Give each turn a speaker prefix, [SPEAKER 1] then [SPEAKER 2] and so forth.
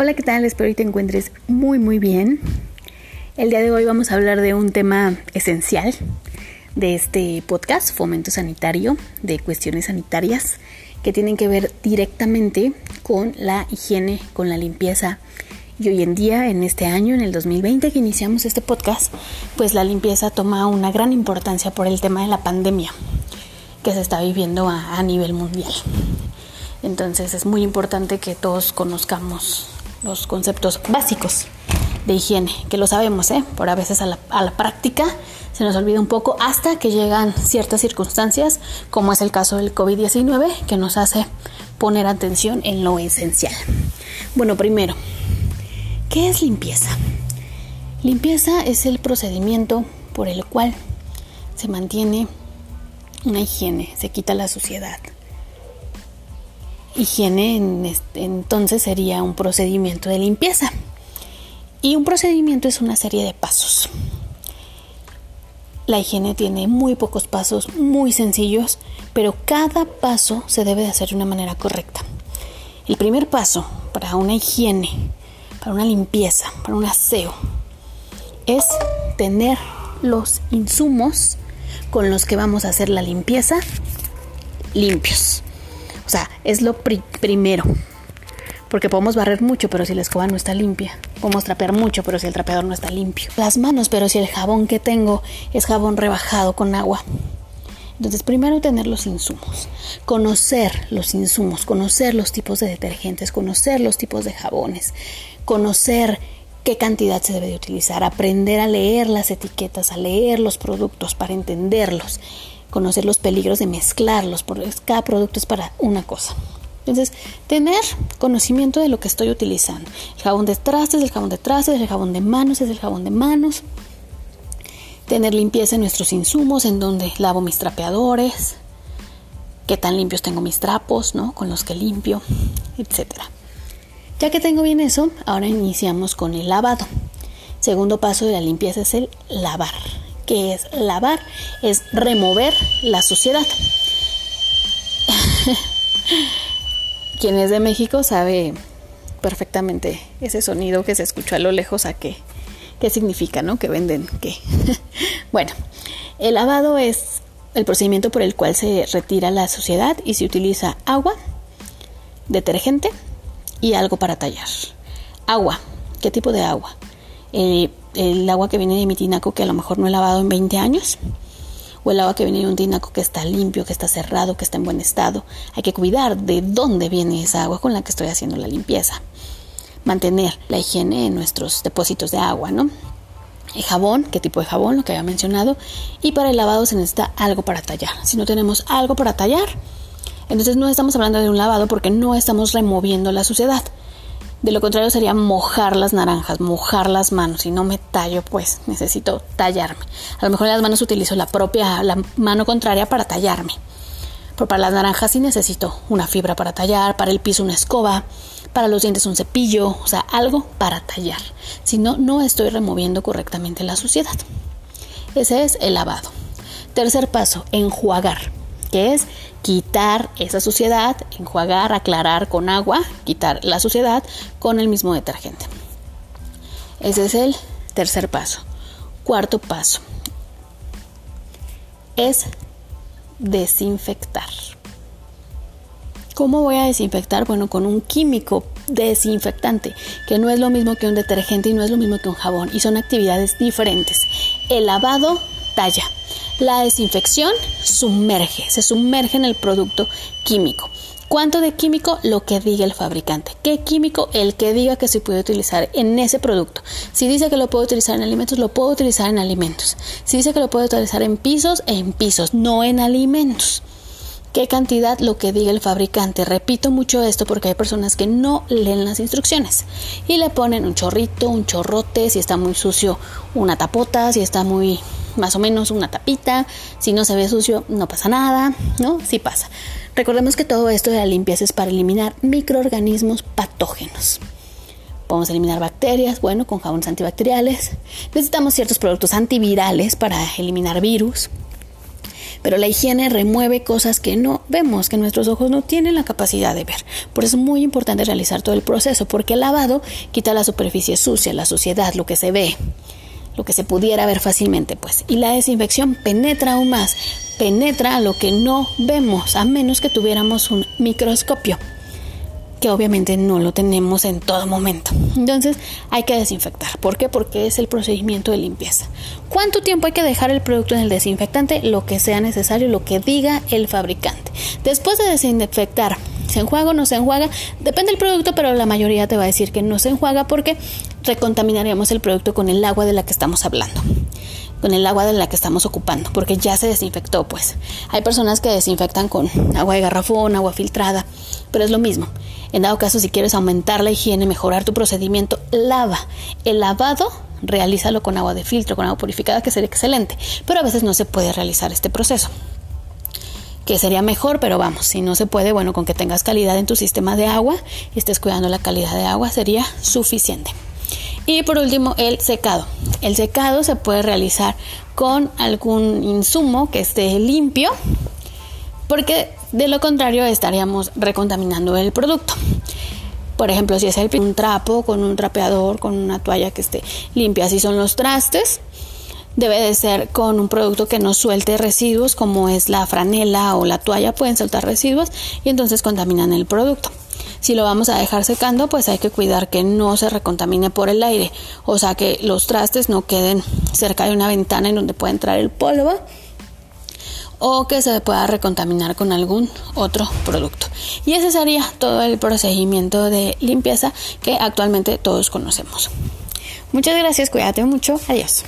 [SPEAKER 1] Hola, ¿qué tal? Espero que te encuentres muy muy bien. El día de hoy vamos a hablar de un tema esencial de este podcast, Fomento Sanitario, de cuestiones sanitarias que tienen que ver directamente con la higiene, con la limpieza. Y hoy en día, en este año, en el 2020 que iniciamos este podcast, pues la limpieza toma una gran importancia por el tema de la pandemia que se está viviendo a, a nivel mundial. Entonces es muy importante que todos conozcamos los conceptos básicos de higiene, que lo sabemos, ¿eh? por a veces a la, a la práctica se nos olvida un poco hasta que llegan ciertas circunstancias, como es el caso del COVID-19, que nos hace poner atención en lo esencial. Bueno, primero, ¿qué es limpieza? Limpieza es el procedimiento por el cual se mantiene una higiene, se quita la suciedad, Higiene entonces sería un procedimiento de limpieza. Y un procedimiento es una serie de pasos. La higiene tiene muy pocos pasos, muy sencillos, pero cada paso se debe de hacer de una manera correcta. El primer paso para una higiene, para una limpieza, para un aseo, es tener los insumos con los que vamos a hacer la limpieza limpios. O sea, es lo primero. Porque podemos barrer mucho, pero si la escoba no está limpia. Podemos trapear mucho, pero si el trapeador no está limpio. Las manos, pero si el jabón que tengo es jabón rebajado con agua. Entonces, primero tener los insumos, conocer los insumos, conocer los tipos de detergentes, conocer los tipos de jabones, conocer qué cantidad se debe de utilizar, aprender a leer las etiquetas, a leer los productos para entenderlos conocer los peligros de mezclarlos, porque cada producto es para una cosa. Entonces, tener conocimiento de lo que estoy utilizando. El jabón de trastes, el jabón de trastes, el jabón de manos, es el jabón de manos. Tener limpieza en nuestros insumos, en donde lavo mis trapeadores, qué tan limpios tengo mis trapos, ¿no? Con los que limpio, etcétera. Ya que tengo bien eso, ahora iniciamos con el lavado. Segundo paso de la limpieza es el lavar que es lavar, es remover la suciedad. Quien es de México sabe perfectamente ese sonido que se escucha a lo lejos a qué, qué significa, ¿no? Que venden qué. bueno, el lavado es el procedimiento por el cual se retira la suciedad y se utiliza agua, detergente y algo para tallar. Agua, ¿qué tipo de agua? Eh, el agua que viene de mi tinaco que a lo mejor no he lavado en 20 años, o el agua que viene de un tinaco que está limpio, que está cerrado, que está en buen estado. Hay que cuidar de dónde viene esa agua con la que estoy haciendo la limpieza. Mantener la higiene en nuestros depósitos de agua, ¿no? El jabón, qué tipo de jabón, lo que había mencionado. Y para el lavado se necesita algo para tallar. Si no tenemos algo para tallar, entonces no estamos hablando de un lavado porque no estamos removiendo la suciedad. De lo contrario sería mojar las naranjas, mojar las manos. Si no me tallo, pues necesito tallarme. A lo mejor en las manos utilizo la propia, la mano contraria para tallarme. Pero para las naranjas sí necesito una fibra para tallar, para el piso una escoba, para los dientes un cepillo, o sea, algo para tallar. Si no, no estoy removiendo correctamente la suciedad. Ese es el lavado. Tercer paso, enjuagar que es quitar esa suciedad, enjuagar, aclarar con agua, quitar la suciedad con el mismo detergente. Ese es el tercer paso. Cuarto paso es desinfectar. ¿Cómo voy a desinfectar? Bueno, con un químico desinfectante, que no es lo mismo que un detergente y no es lo mismo que un jabón, y son actividades diferentes. El lavado talla. La desinfección sumerge, se sumerge en el producto químico. ¿Cuánto de químico? Lo que diga el fabricante. ¿Qué químico? El que diga que se puede utilizar en ese producto. Si dice que lo puedo utilizar en alimentos, lo puedo utilizar en alimentos. Si dice que lo puedo utilizar en pisos, en pisos, no en alimentos. ¿Qué cantidad? Lo que diga el fabricante. Repito mucho esto porque hay personas que no leen las instrucciones y le ponen un chorrito, un chorrote, si está muy sucio, una tapota, si está muy más o menos una tapita, si no se ve sucio no pasa nada, ¿no? Sí pasa. Recordemos que todo esto de la limpieza es para eliminar microorganismos patógenos. Podemos eliminar bacterias, bueno, con jabones antibacteriales. Necesitamos ciertos productos antivirales para eliminar virus. Pero la higiene remueve cosas que no vemos, que nuestros ojos no tienen la capacidad de ver. Por eso es muy importante realizar todo el proceso, porque el lavado quita la superficie sucia, la suciedad, lo que se ve, lo que se pudiera ver fácilmente, pues. Y la desinfección penetra aún más, penetra lo que no vemos, a menos que tuviéramos un microscopio que obviamente no lo tenemos en todo momento. Entonces hay que desinfectar. ¿Por qué? Porque es el procedimiento de limpieza. ¿Cuánto tiempo hay que dejar el producto en el desinfectante? Lo que sea necesario, lo que diga el fabricante. Después de desinfectar, ¿se enjuaga o no se enjuaga? Depende del producto, pero la mayoría te va a decir que no se enjuaga porque recontaminaríamos el producto con el agua de la que estamos hablando con el agua de la que estamos ocupando, porque ya se desinfectó, pues. Hay personas que desinfectan con agua de garrafón, agua filtrada, pero es lo mismo. En dado caso, si quieres aumentar la higiene, mejorar tu procedimiento, lava. El lavado, realízalo con agua de filtro, con agua purificada, que sería excelente. Pero a veces no se puede realizar este proceso. Que sería mejor, pero vamos, si no se puede, bueno, con que tengas calidad en tu sistema de agua y estés cuidando la calidad de agua, sería suficiente. Y por último, el secado. El secado se puede realizar con algún insumo que esté limpio, porque de lo contrario estaríamos recontaminando el producto. Por ejemplo, si es el, un trapo con un trapeador, con una toalla que esté limpia, si son los trastes, debe de ser con un producto que no suelte residuos como es la franela o la toalla, pueden soltar residuos y entonces contaminan el producto. Si lo vamos a dejar secando, pues hay que cuidar que no se recontamine por el aire, o sea que los trastes no queden cerca de una ventana en donde pueda entrar el polvo o que se pueda recontaminar con algún otro producto. Y ese sería todo el procedimiento de limpieza que actualmente todos conocemos. Muchas gracias, cuídate mucho, adiós.